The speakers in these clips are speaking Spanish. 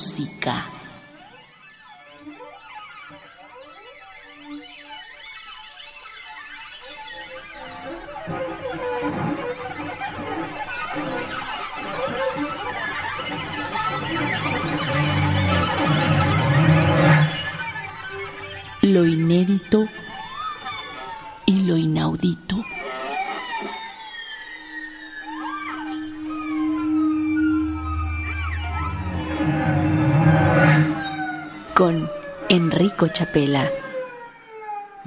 música.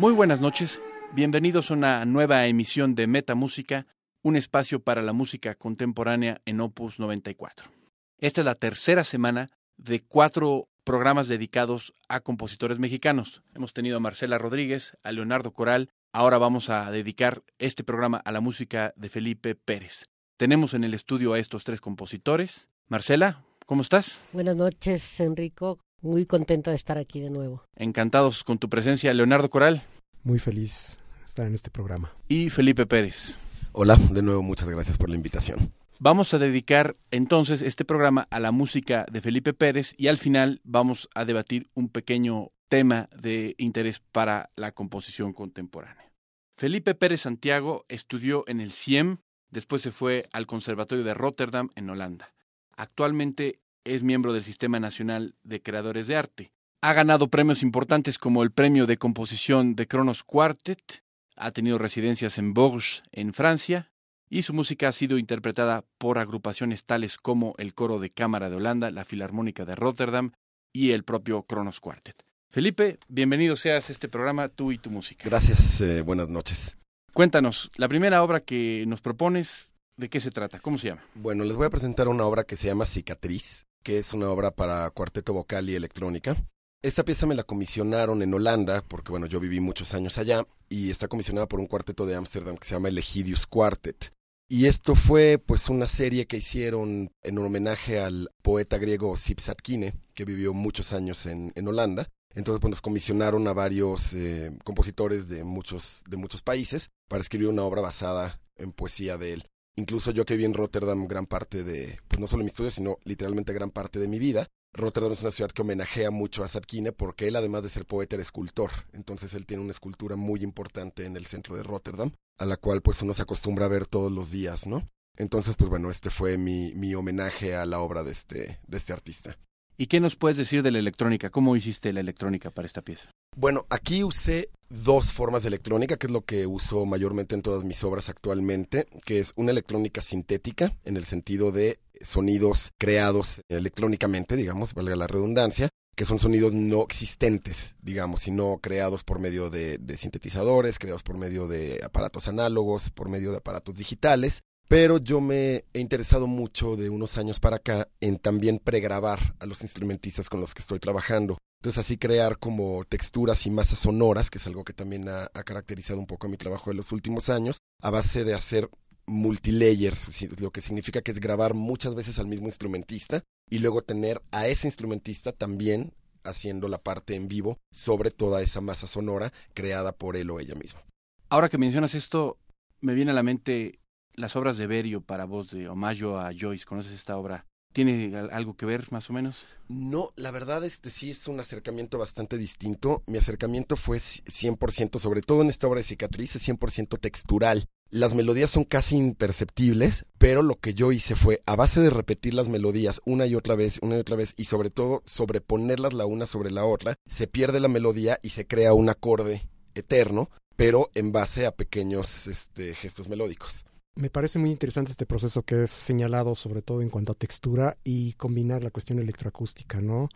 Muy buenas noches, bienvenidos a una nueva emisión de Metamúsica, un espacio para la música contemporánea en Opus 94. Esta es la tercera semana de cuatro programas dedicados a compositores mexicanos. Hemos tenido a Marcela Rodríguez, a Leonardo Coral, ahora vamos a dedicar este programa a la música de Felipe Pérez. Tenemos en el estudio a estos tres compositores. Marcela, ¿cómo estás? Buenas noches, Enrico. Muy contenta de estar aquí de nuevo. Encantados con tu presencia, Leonardo Coral. Muy feliz de estar en este programa. Y Felipe Pérez. Hola, de nuevo muchas gracias por la invitación. Vamos a dedicar entonces este programa a la música de Felipe Pérez y al final vamos a debatir un pequeño tema de interés para la composición contemporánea. Felipe Pérez Santiago estudió en el CIEM, después se fue al Conservatorio de Rotterdam en Holanda. Actualmente es miembro del Sistema Nacional de Creadores de Arte. Ha ganado premios importantes como el Premio de Composición de Kronos Quartet, ha tenido residencias en Bourges, en Francia, y su música ha sido interpretada por agrupaciones tales como el Coro de Cámara de Holanda, la Filarmónica de Rotterdam y el propio Kronos Quartet. Felipe, bienvenido seas a este programa, tú y tu música. Gracias, eh, buenas noches. Cuéntanos, la primera obra que nos propones, ¿de qué se trata? ¿Cómo se llama? Bueno, les voy a presentar una obra que se llama Cicatriz, que es una obra para cuarteto vocal y electrónica. Esta pieza me la comisionaron en Holanda, porque bueno, yo viví muchos años allá, y está comisionada por un cuarteto de Ámsterdam que se llama el Egidius Quartet. Y esto fue pues una serie que hicieron en un homenaje al poeta griego Sipsatkine, que vivió muchos años en, en Holanda. Entonces pues nos comisionaron a varios eh, compositores de muchos, de muchos países para escribir una obra basada en poesía de él. Incluso yo que viví en Rotterdam gran parte de, pues no solo mi estudio, sino literalmente gran parte de mi vida. Rotterdam es una ciudad que homenajea mucho a Satkine porque él, además de ser poeta, era escultor. Entonces él tiene una escultura muy importante en el centro de Rotterdam, a la cual pues uno se acostumbra a ver todos los días, ¿no? Entonces, pues bueno, este fue mi, mi homenaje a la obra de este, de este artista. ¿Y qué nos puedes decir de la electrónica? ¿Cómo hiciste la electrónica para esta pieza? Bueno, aquí usé dos formas de electrónica, que es lo que uso mayormente en todas mis obras actualmente, que es una electrónica sintética, en el sentido de sonidos creados electrónicamente, digamos, valga la redundancia, que son sonidos no existentes, digamos, sino creados por medio de, de, sintetizadores, creados por medio de aparatos análogos, por medio de aparatos digitales. Pero yo me he interesado mucho de unos años para acá en también pregrabar a los instrumentistas con los que estoy trabajando. Entonces así crear como texturas y masas sonoras, que es algo que también ha, caracterizado un poco mi trabajo de los últimos años, a base de hacer multilayers, lo que significa que es grabar muchas veces al mismo instrumentista y luego tener a ese instrumentista también haciendo la parte en vivo sobre toda esa masa sonora creada por él o ella misma. Ahora que mencionas esto, me viene a la mente las obras de Berio para voz de Omayo a Joyce. ¿Conoces esta obra? ¿Tiene algo que ver más o menos? No, la verdad este sí es un acercamiento bastante distinto. Mi acercamiento fue 100%, sobre todo en esta obra de cicatriz, es 100% textural. Las melodías son casi imperceptibles, pero lo que yo hice fue, a base de repetir las melodías una y otra vez, una y otra vez, y sobre todo sobreponerlas la una sobre la otra, se pierde la melodía y se crea un acorde eterno, pero en base a pequeños este, gestos melódicos. Me parece muy interesante este proceso que es señalado sobre todo en cuanto a textura y combinar la cuestión electroacústica, ¿no?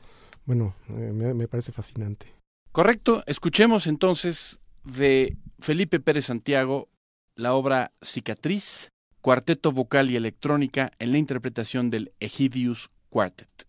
Bueno, eh, me, me, parece fascinante. Correcto, escuchemos entonces de Felipe Pérez Santiago la obra Cicatriz, cuarteto vocal y electrónica en la interpretación del Egidius Quartet.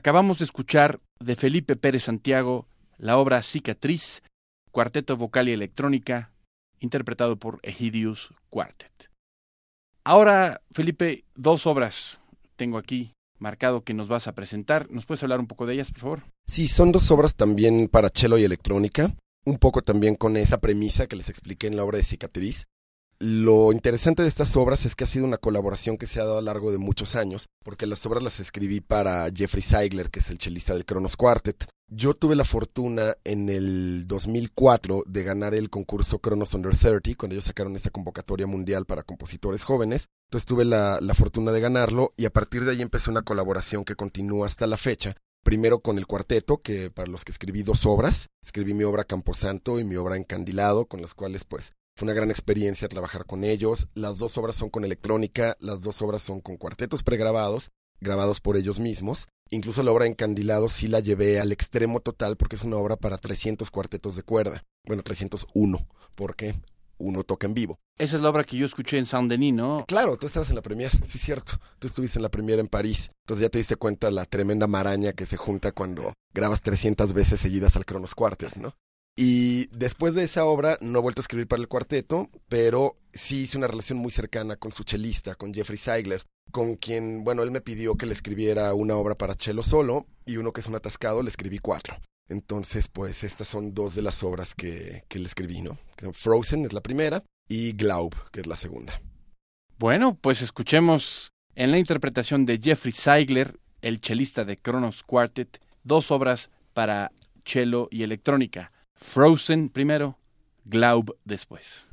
Acabamos de escuchar de Felipe Pérez Santiago la obra Cicatriz, cuarteto vocal y electrónica, interpretado por Egidius Quartet. Ahora, Felipe, dos obras tengo aquí marcado que nos vas a presentar. ¿Nos puedes hablar un poco de ellas, por favor? Sí, son dos obras también para cello y electrónica, un poco también con esa premisa que les expliqué en la obra de Cicatriz. Lo interesante de estas obras es que ha sido una colaboración que se ha dado a lo largo de muchos años, porque las obras las escribí para Jeffrey Seigler, que es el chelista del Kronos Quartet. Yo tuve la fortuna en el 2004 de ganar el concurso Kronos Under 30, cuando ellos sacaron esta convocatoria mundial para compositores jóvenes. Entonces tuve la, la fortuna de ganarlo y a partir de ahí empecé una colaboración que continúa hasta la fecha. Primero con el cuarteto, que para los que escribí dos obras, escribí mi obra Camposanto y mi obra Encandilado, con las cuales pues fue una gran experiencia trabajar con ellos. Las dos obras son con electrónica, las dos obras son con cuartetos pregrabados, grabados por ellos mismos. Incluso la obra Encandilado sí la llevé al extremo total porque es una obra para 300 cuartetos de cuerda. Bueno, 301, porque uno toca en vivo. Esa es la obra que yo escuché en Saint-Denis, ¿no? Claro, tú estabas en la premier, sí es cierto. Tú estuviste en la premier en París. Entonces ya te diste cuenta la tremenda maraña que se junta cuando grabas 300 veces seguidas al Kronos Quartet, ¿no? Y después de esa obra no he vuelto a escribir para el cuarteto, pero sí hice una relación muy cercana con su chelista, con Jeffrey Seigler, con quien, bueno, él me pidió que le escribiera una obra para cello solo y uno que es un atascado, le escribí cuatro. Entonces, pues estas son dos de las obras que, que le escribí, ¿no? Frozen es la primera y Glaub, que es la segunda. Bueno, pues escuchemos en la interpretación de Jeffrey Seigler, el chelista de Kronos Quartet, dos obras para cello y electrónica. Frozen primero, Glaub después.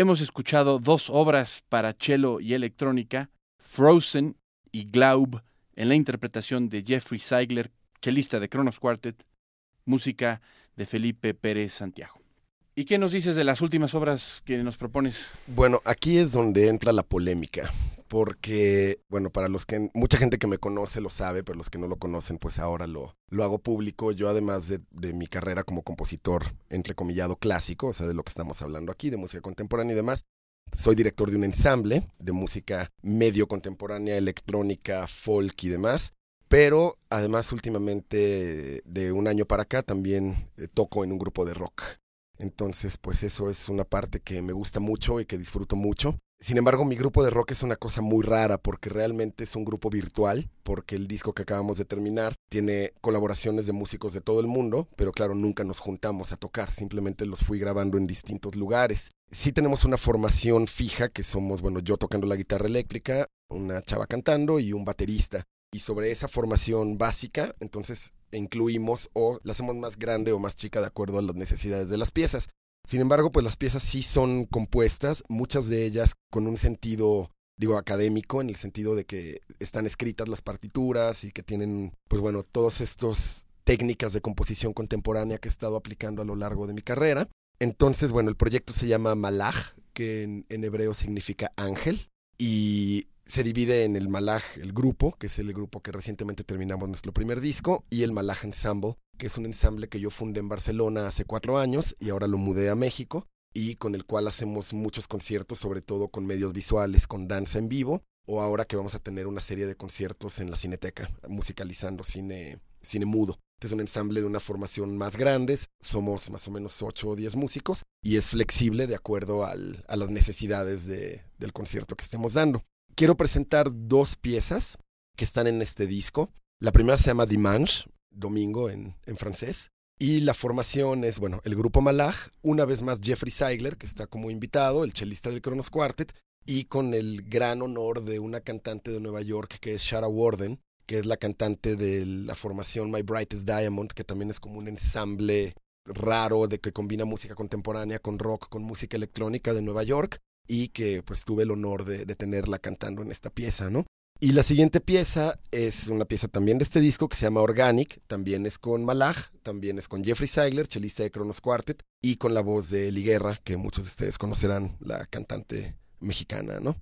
Hemos escuchado dos obras para cello y electrónica, Frozen y Glaub, en la interpretación de Jeffrey Seigler, chelista de Kronos Quartet, música de Felipe Pérez Santiago. ¿Y qué nos dices de las últimas obras que nos propones? Bueno, aquí es donde entra la polémica, porque, bueno, para los que, mucha gente que me conoce lo sabe, pero los que no lo conocen, pues ahora lo, lo hago público. Yo además de, de mi carrera como compositor, entrecomillado clásico, o sea, de lo que estamos hablando aquí, de música contemporánea y demás, soy director de un ensamble de música medio contemporánea, electrónica, folk y demás. Pero además últimamente, de un año para acá, también eh, toco en un grupo de rock. Entonces, pues eso es una parte que me gusta mucho y que disfruto mucho. Sin embargo, mi grupo de rock es una cosa muy rara porque realmente es un grupo virtual, porque el disco que acabamos de terminar tiene colaboraciones de músicos de todo el mundo, pero claro, nunca nos juntamos a tocar, simplemente los fui grabando en distintos lugares. Sí tenemos una formación fija que somos, bueno, yo tocando la guitarra eléctrica, una chava cantando y un baterista. Y sobre esa formación básica, entonces incluimos o la hacemos más grande o más chica de acuerdo a las necesidades de las piezas. Sin embargo, pues las piezas sí son compuestas, muchas de ellas con un sentido, digo, académico, en el sentido de que están escritas las partituras y que tienen, pues bueno, todas estas técnicas de composición contemporánea que he estado aplicando a lo largo de mi carrera. Entonces, bueno, el proyecto se llama Malach, que en, en hebreo significa ángel, y se divide en el Malaj, el grupo, que es el grupo que recientemente terminamos nuestro primer disco, y el Malaj Ensemble, que es un ensamble que yo fundé en Barcelona hace cuatro años y ahora lo mudé a México, y con el cual hacemos muchos conciertos, sobre todo con medios visuales, con danza en vivo, o ahora que vamos a tener una serie de conciertos en la Cineteca, musicalizando cine, cine mudo. Este es un ensamble de una formación más grande, somos más o menos ocho o diez músicos y es flexible de acuerdo al, a las necesidades de, del concierto que estemos dando quiero presentar dos piezas que están en este disco. La primera se llama Dimanche, domingo en, francés. Y la formación es, bueno, el grupo Malach, una vez más Jeffrey Seigler, que está como invitado, el chelista del Kronos Quartet, y con el gran honor de una cantante de Nueva York que es Shara Warden, que es la cantante de la formación My Brightest Diamond, que también es como un ensamble raro de que combina música contemporánea con rock, con música electrónica de Nueva York y que pues tuve el honor de, tenerla cantando en esta pieza, ¿no? Y la siguiente pieza es una pieza también de este disco que se llama Organic, también es con Malach, también es con Jeffrey Seigler, chelista de Kronos Quartet, y con la voz de Eli Guerra, que muchos de ustedes conocerán, la cantante mexicana, ¿no?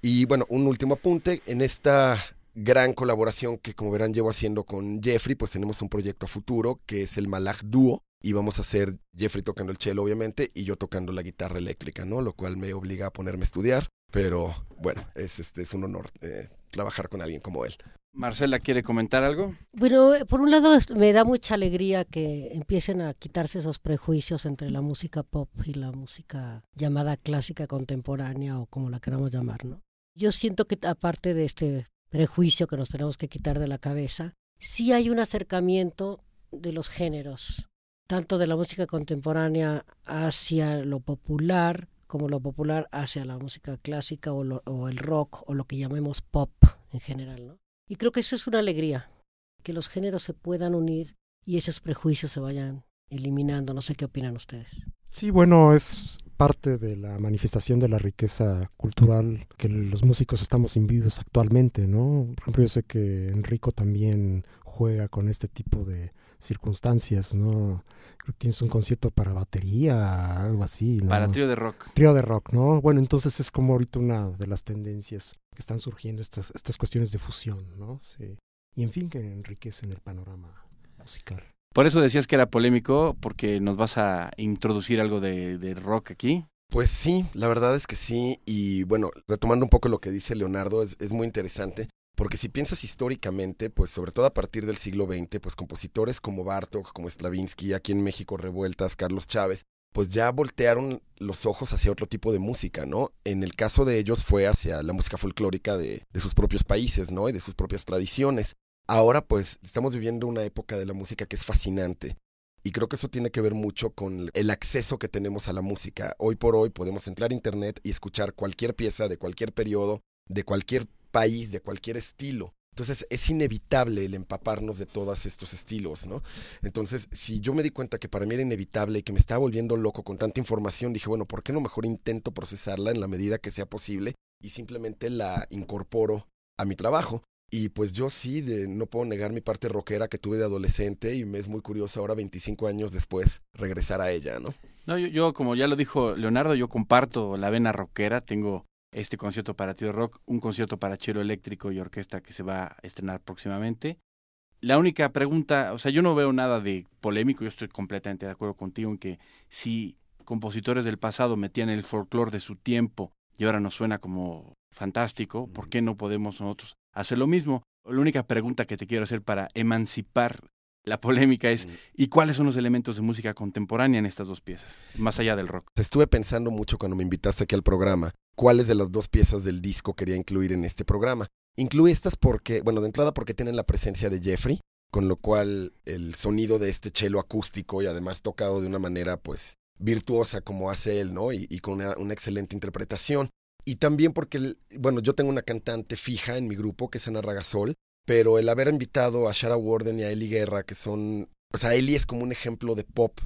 Y bueno, un último apunte, en esta gran colaboración que como verán llevo haciendo con Jeffrey, pues tenemos un proyecto a futuro que es el Malach Duo, y vamos a hacer Jeffrey tocando el cello, obviamente, y yo tocando la guitarra eléctrica, ¿no? Lo cual me obliga a ponerme a estudiar, pero bueno, es, este, es un honor eh, trabajar con alguien como él. Marcela, ¿quiere comentar algo? Bueno, por un lado me da mucha alegría que empiecen a quitarse esos prejuicios entre la música pop y la música llamada clásica contemporánea o como la queramos llamar, ¿no? Yo siento que aparte de este prejuicio que nos tenemos que quitar de la cabeza, sí hay un acercamiento de los géneros tanto de la música contemporánea hacia lo popular como lo popular hacia la música clásica o, lo, o, el rock o lo que llamemos pop en general. ¿no? Y creo que eso es una alegría, que los géneros se puedan unir y esos prejuicios se vayan eliminando. No sé qué opinan ustedes. Sí, bueno, es parte de la manifestación de la riqueza cultural que los músicos estamos imbuidos actualmente, ¿no? Por ejemplo, yo sé que Enrico también juega con este tipo de circunstancias, ¿no? Creo que tienes un concierto para batería, algo así, ¿no? Para trío de rock. Trío de rock, ¿no? Bueno, entonces es como ahorita una de las tendencias que están surgiendo estas, estas cuestiones de fusión, ¿no? Sí. Y en fin, que enriquecen el panorama musical. Por eso decías que era polémico, porque nos vas a introducir algo de, de rock aquí. Pues sí, la verdad es que sí. Y bueno, retomando un poco lo que dice Leonardo, es, es muy interesante. Porque si piensas históricamente, pues sobre todo a partir del siglo XX, pues compositores como Bartok, como Stravinsky, aquí en México Revueltas, Carlos Chávez, pues ya voltearon los ojos hacia otro tipo de música, ¿no? En el caso de ellos fue hacia la música folclórica de, de sus propios países, ¿no? Y de sus propias tradiciones. Ahora pues estamos viviendo una época de la música que es fascinante. Y creo que eso tiene que ver mucho con el acceso que tenemos a la música. Hoy por hoy podemos entrar a internet y escuchar cualquier pieza de cualquier periodo, de cualquier país, de cualquier estilo. Entonces es inevitable el empaparnos de todos estos estilos, ¿no? Entonces, si yo me di cuenta que para mí era inevitable y que me estaba volviendo loco con tanta información, dije, bueno, ¿por qué no mejor intento procesarla en la medida que sea posible y simplemente la incorporo a mi trabajo? Y pues yo sí, de, no puedo negar mi parte rockera que tuve de adolescente y me es muy curioso ahora, 25 años después, regresar a ella, ¿no? No, yo, yo como ya lo dijo Leonardo, yo comparto la vena rockera, tengo este concierto para Tío Rock, un concierto para chelo eléctrico y orquesta que se va a estrenar próximamente. La única pregunta, o sea, yo no veo nada de polémico, yo estoy completamente de acuerdo contigo en que si compositores del pasado metían el folclore de su tiempo y ahora nos suena como fantástico, ¿por qué no podemos nosotros hacer lo mismo? La única pregunta que te quiero hacer para emancipar la polémica es, ¿y cuáles son los elementos de música contemporánea en estas dos piezas, más allá del rock? Estuve pensando mucho cuando me invitaste aquí al programa, cuáles de las dos piezas del disco quería incluir en este programa. Incluí estas porque, bueno, de entrada porque tienen la presencia de Jeffrey, con lo cual el sonido de este cello acústico y además tocado de una manera, pues, virtuosa como hace él, ¿no? Y, con una, una, excelente interpretación. Y también porque, bueno, yo tengo una cantante fija en mi grupo que es Ana Ragasol, pero el haber invitado a Shara Warden y a Eli Guerra, que son, o sea, Eli es como un ejemplo de pop,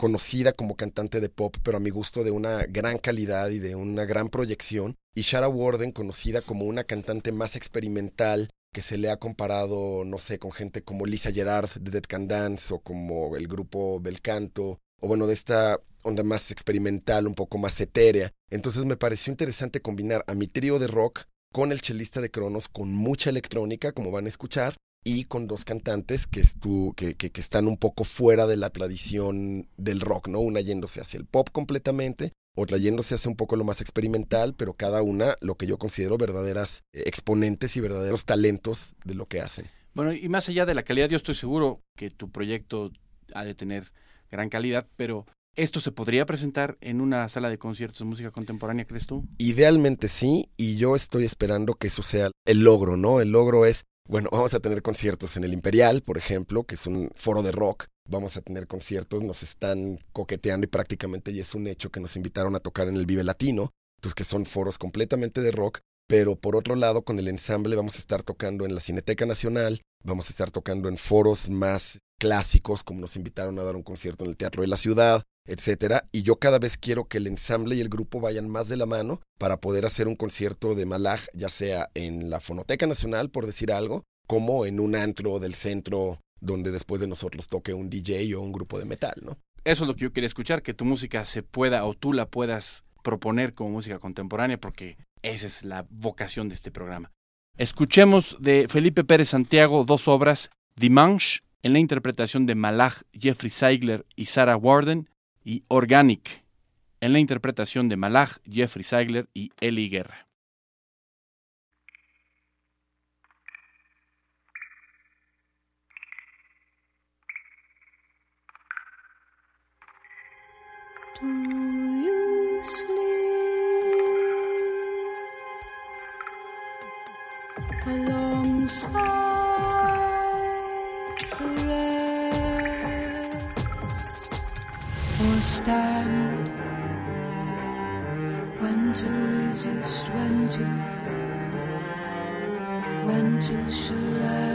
conocida como cantante de pop, pero a mi gusto de una gran calidad y de una gran proyección, y Shara Warden conocida como una cantante más experimental, que se le ha comparado, no sé, con gente como Lisa Gerard de Dead Can Dance o como el grupo Belcanto, o bueno, de esta onda más experimental, un poco más etérea. Entonces me pareció interesante combinar a mi trío de rock con el chelista de Cronos, con mucha electrónica, como van a escuchar, y con dos cantantes que, estu que, que, que, están un poco fuera de la tradición del rock, ¿no? Una yéndose hacia el pop completamente, otra yéndose hacia un poco lo más experimental, pero cada una lo que yo considero verdaderas eh, exponentes y verdaderos talentos de lo que hacen. Bueno, y más allá de la calidad, yo estoy seguro que tu proyecto ha de tener gran calidad, pero ¿Esto se podría presentar en una sala de conciertos de música contemporánea, crees tú? Idealmente sí, y yo estoy esperando que eso sea el logro, ¿no? El logro es, bueno, vamos a tener conciertos en el Imperial, por ejemplo, que es un foro de rock. Vamos a tener conciertos, nos están coqueteando y prácticamente ya es un hecho que nos invitaron a tocar en el Vive Latino, entonces que son foros completamente de rock, pero por otro lado con el ensamble vamos a estar tocando en la Cineteca Nacional, vamos a estar tocando en foros más clásicos, como nos invitaron a dar un concierto en el Teatro de la Ciudad, etcétera. Y yo cada vez quiero que el ensamble y el grupo vayan más de la mano para poder hacer un concierto de Malaj, ya sea en la Fonoteca Nacional, por decir algo, como en un antro del centro donde después de nosotros toque un DJ o un grupo de metal, ¿no? Eso es lo que yo quería escuchar, que tu música se pueda o tú la puedas proponer como música contemporánea, porque esa es la vocación de este programa. Escuchemos de Felipe Pérez Santiago dos obras, Dimanche, en la interpretación de Malach, Jeffrey Seigler y Sarah Warden, y Organic, en la interpretación de Malach, Jeffrey Seigler y Eli Guerra. Or stand. When to resist, when to, when to surrender.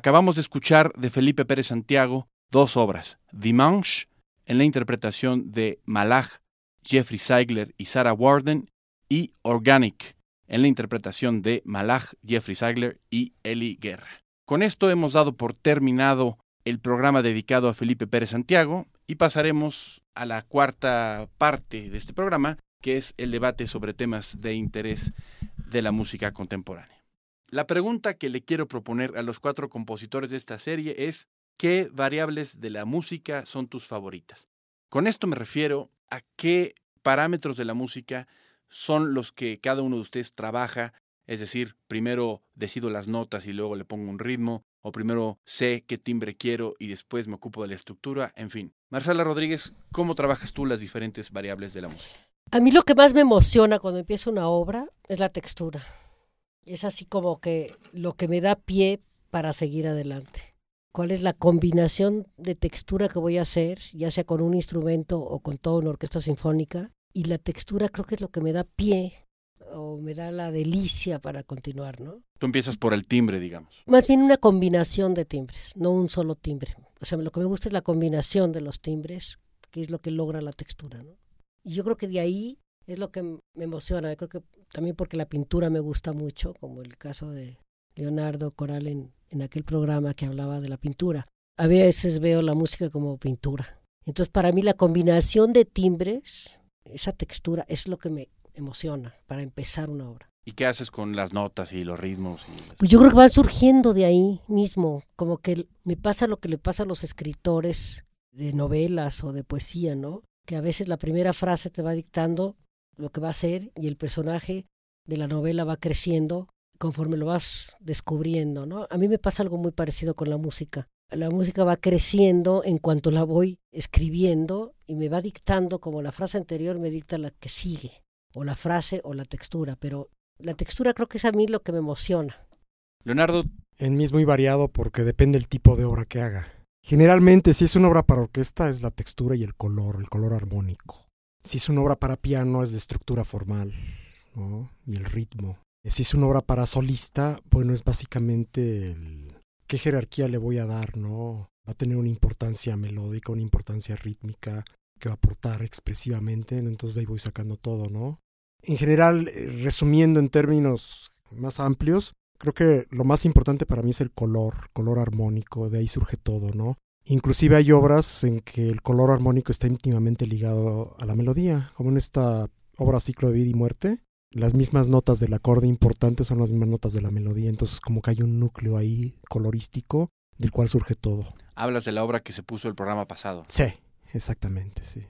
Acabamos de escuchar de Felipe Pérez Santiago dos obras, Dimanche, en la interpretación de Malach, Jeffrey Seigler y Sarah Warden, y Organic, en la interpretación de Malach, Jeffrey Seigler y Eli Guerra. Con esto hemos dado por terminado el programa dedicado a Felipe Pérez Santiago y pasaremos a la cuarta parte de este programa, que es el debate sobre temas de interés de la música contemporánea. La pregunta que le quiero proponer a los cuatro compositores de esta serie es ¿qué variables de la música son tus favoritas? Con esto me refiero a qué parámetros de la música son los que cada uno de ustedes trabaja, es decir, primero decido las notas y luego le pongo un ritmo, o primero sé qué timbre quiero y después me ocupo de la estructura, en fin. Marcela Rodríguez, ¿cómo trabajas tú las diferentes variables de la música? A mí lo que más me emociona cuando empiezo una obra es la textura. Es así como que lo que me da pie para seguir adelante. ¿Cuál es la combinación de textura que voy a hacer, ya sea con un instrumento o con toda una orquesta sinfónica? Y la textura creo que es lo que me da pie o me da la delicia para continuar, ¿no? Tú empiezas por el timbre, digamos. Más bien una combinación de timbres, no un solo timbre. O sea, lo que me gusta es la combinación de los timbres, que es lo que logra la textura, ¿no? Y yo creo que de ahí es lo que me emociona. Creo que también porque la pintura me gusta mucho, como el caso de Leonardo Coral en, en aquel programa que hablaba de la pintura. A veces veo la música como pintura. Entonces, para mí la combinación de timbres, esa textura, es lo que me emociona para empezar una obra. ¿Y qué haces con las notas y los ritmos? Y las- Pues yo creo que van surgiendo de ahí mismo, como que me pasa lo que le pasa a los escritores de novelas o de poesía, ¿no? Que a veces la primera frase te va dictando lo que va a ser y el personaje de la novela va creciendo conforme lo vas descubriendo, ¿no? A mí me pasa algo muy parecido con la música. La música va creciendo en cuanto la voy escribiendo y me va dictando como la frase anterior me dicta la que sigue, o la frase o la textura, pero la textura creo que es a mí lo que me emociona. Leonardo, En mí es muy variado porque depende del tipo de obra que haga. Generalmente, si es una obra para orquesta, es la textura y el color, el color armónico. Si es una obra para piano, es la estructura formal ¿no? y el ritmo. Si es una obra para solista, bueno, es básicamente qué jerarquía le voy a dar, ¿no? Va a tener una importancia melódica, una importancia rítmica que va a aportar expresivamente, entonces de ahí voy sacando todo, ¿no? En general, eh, resumiendo en términos más amplios, creo que lo más importante para mí es el color, color armónico, de ahí surge todo, ¿no? Inclusive hay obras en que el color armónico está íntimamente ligado a la melodía, como en esta obra Ciclo de Vida y Muerte. Las mismas notas del acorde importante son las mismas notas de la melodía, entonces como que hay un núcleo ahí colorístico del cual surge todo. hablas de la obra que se puso el programa pasado. Sí, exactamente, sí.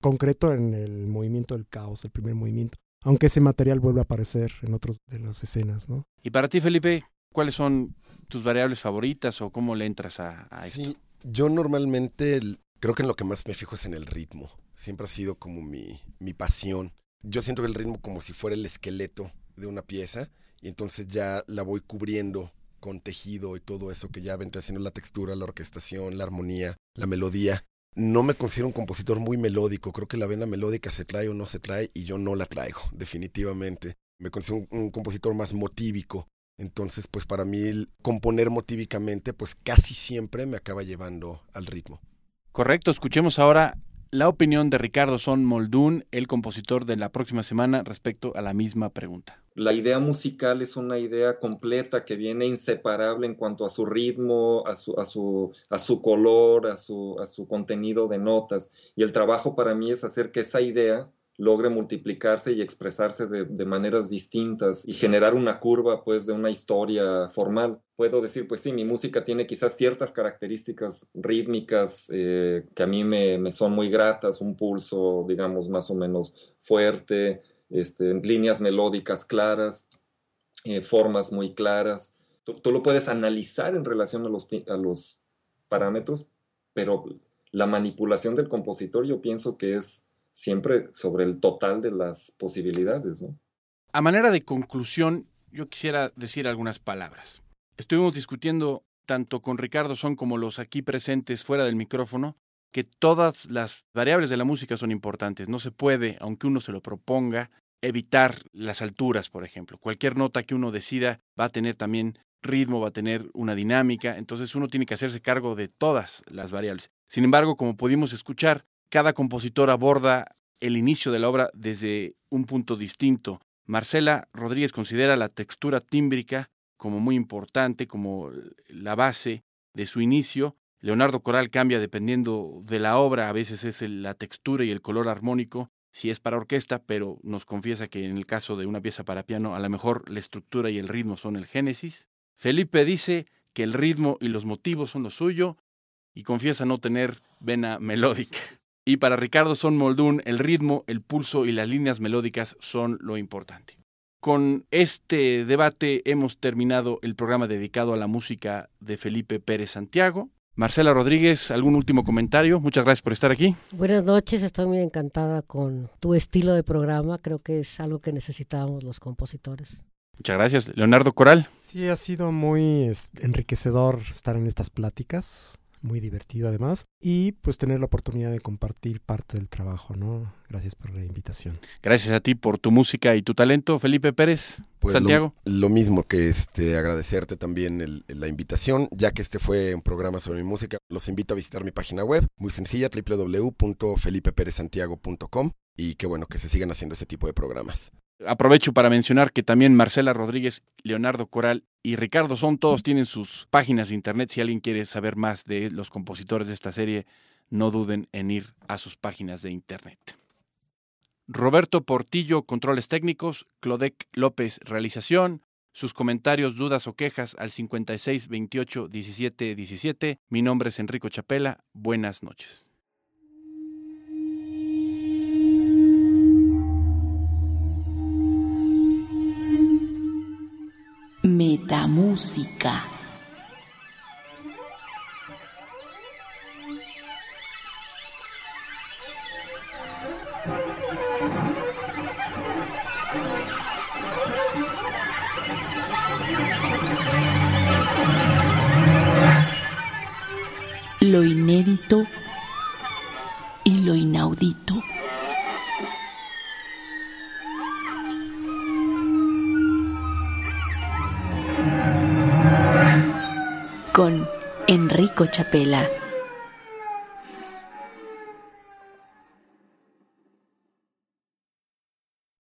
Concreto en el movimiento del caos, el primer movimiento. Aunque ese material vuelve a aparecer en otras de las escenas, ¿no? Y para ti, Felipe, ¿cuáles son tus variables favoritas o cómo le entras a, a esto? Yo normalmente creo que en lo que más me fijo es en el ritmo. Siempre ha sido como mi, mi pasión. Yo siento el ritmo como si fuera el esqueleto de una pieza y entonces ya la voy cubriendo con tejido y todo eso que ya vendrá haciendo la textura, la orquestación, la armonía, la melodía. No me considero un compositor muy melódico, creo que la vena melódica se trae o no se trae y yo no la traigo, definitivamente. Me considero un, un compositor más motívico, entonces, pues para mí el componer motívicamente, pues casi siempre me acaba llevando al ritmo. Correcto, escuchemos ahora la opinión de Ricardo Son Moldún, el compositor de la próxima semana, respecto a la misma pregunta. La idea musical es una idea completa que viene inseparable en cuanto a su ritmo, a su, a su, a su color, a su, a su contenido de notas. Y el trabajo para mí es hacer que esa idea logre multiplicarse y expresarse de, maneras distintas y generar una curva pues de una historia formal. Puedo decir, pues sí, mi música tiene quizás ciertas características rítmicas eh, que a mí me, son muy gratas, un pulso, digamos, más o menos fuerte, este, líneas melódicas claras, eh, formas muy claras. Tú, lo puedes analizar en relación a los parámetros, pero la manipulación del compositor yo pienso que es siempre sobre el total de las posibilidades, ¿no? A manera de conclusión, yo quisiera decir algunas palabras. Estuvimos discutiendo tanto con Ricardo Son como los aquí presentes fuera del micrófono que todas las variables de la música son importantes. No se puede, aunque uno se lo proponga, evitar las alturas, por ejemplo. Cualquier nota que uno decida va a tener también ritmo, va a tener una dinámica, entonces uno tiene que hacerse cargo de todas las variables. Sin embargo, como pudimos escuchar, cada compositor aborda el inicio de la obra desde un punto distinto. Marcela Rodríguez considera la textura tímbrica como muy importante, como la base de su inicio. Leonardo Coral cambia dependiendo de la obra, a veces es la textura y el color armónico, si es para orquesta, pero nos confiesa que en el caso de una pieza para piano, a lo mejor la estructura y el ritmo son el génesis. Felipe dice que el ritmo y los motivos son lo suyo y confiesa no tener vena melódica. Y para Ricardo Son Moldún, el ritmo, el pulso y las líneas melódicas son lo importante. Con este debate hemos terminado el programa dedicado a la música de Felipe Pérez Santiago. Marcela Rodríguez, ¿algún último comentario? Muchas gracias por estar aquí. Buenas noches, estoy muy encantada con tu estilo de programa, creo que es algo que necesitábamos los compositores. Muchas gracias. Leonardo Coral. Sí, ha sido muy es, enriquecedor estar en estas pláticas, muy divertido además, y pues tener la oportunidad de compartir parte del trabajo, ¿no? Gracias por la invitación. Gracias a ti por tu música y tu talento, Felipe Pérez Pues Santiago. Lo, lo mismo que este agradecerte también el- la invitación, ya que este fue un programa sobre mi música. Los invito a visitar mi página web, muy sencilla, www.felipeperezsantiago.com y qué bueno que se sigan haciendo ese tipo de programas. Aprovecho para mencionar que también Marcela Rodríguez, Leonardo Coral y Ricardo Son, todos tienen sus páginas de internet. Si alguien quiere saber más de los compositores de esta serie, no duden en ir a sus páginas de internet. Roberto Portillo, controles técnicos, Clodec López, realización. Sus comentarios, dudas o quejas al 56 28 17 17. Mi nombre es Enrico Chapela. Buenas noches. Metamúsica. Lo inédito y lo inaudito. Con Enrico Chapela.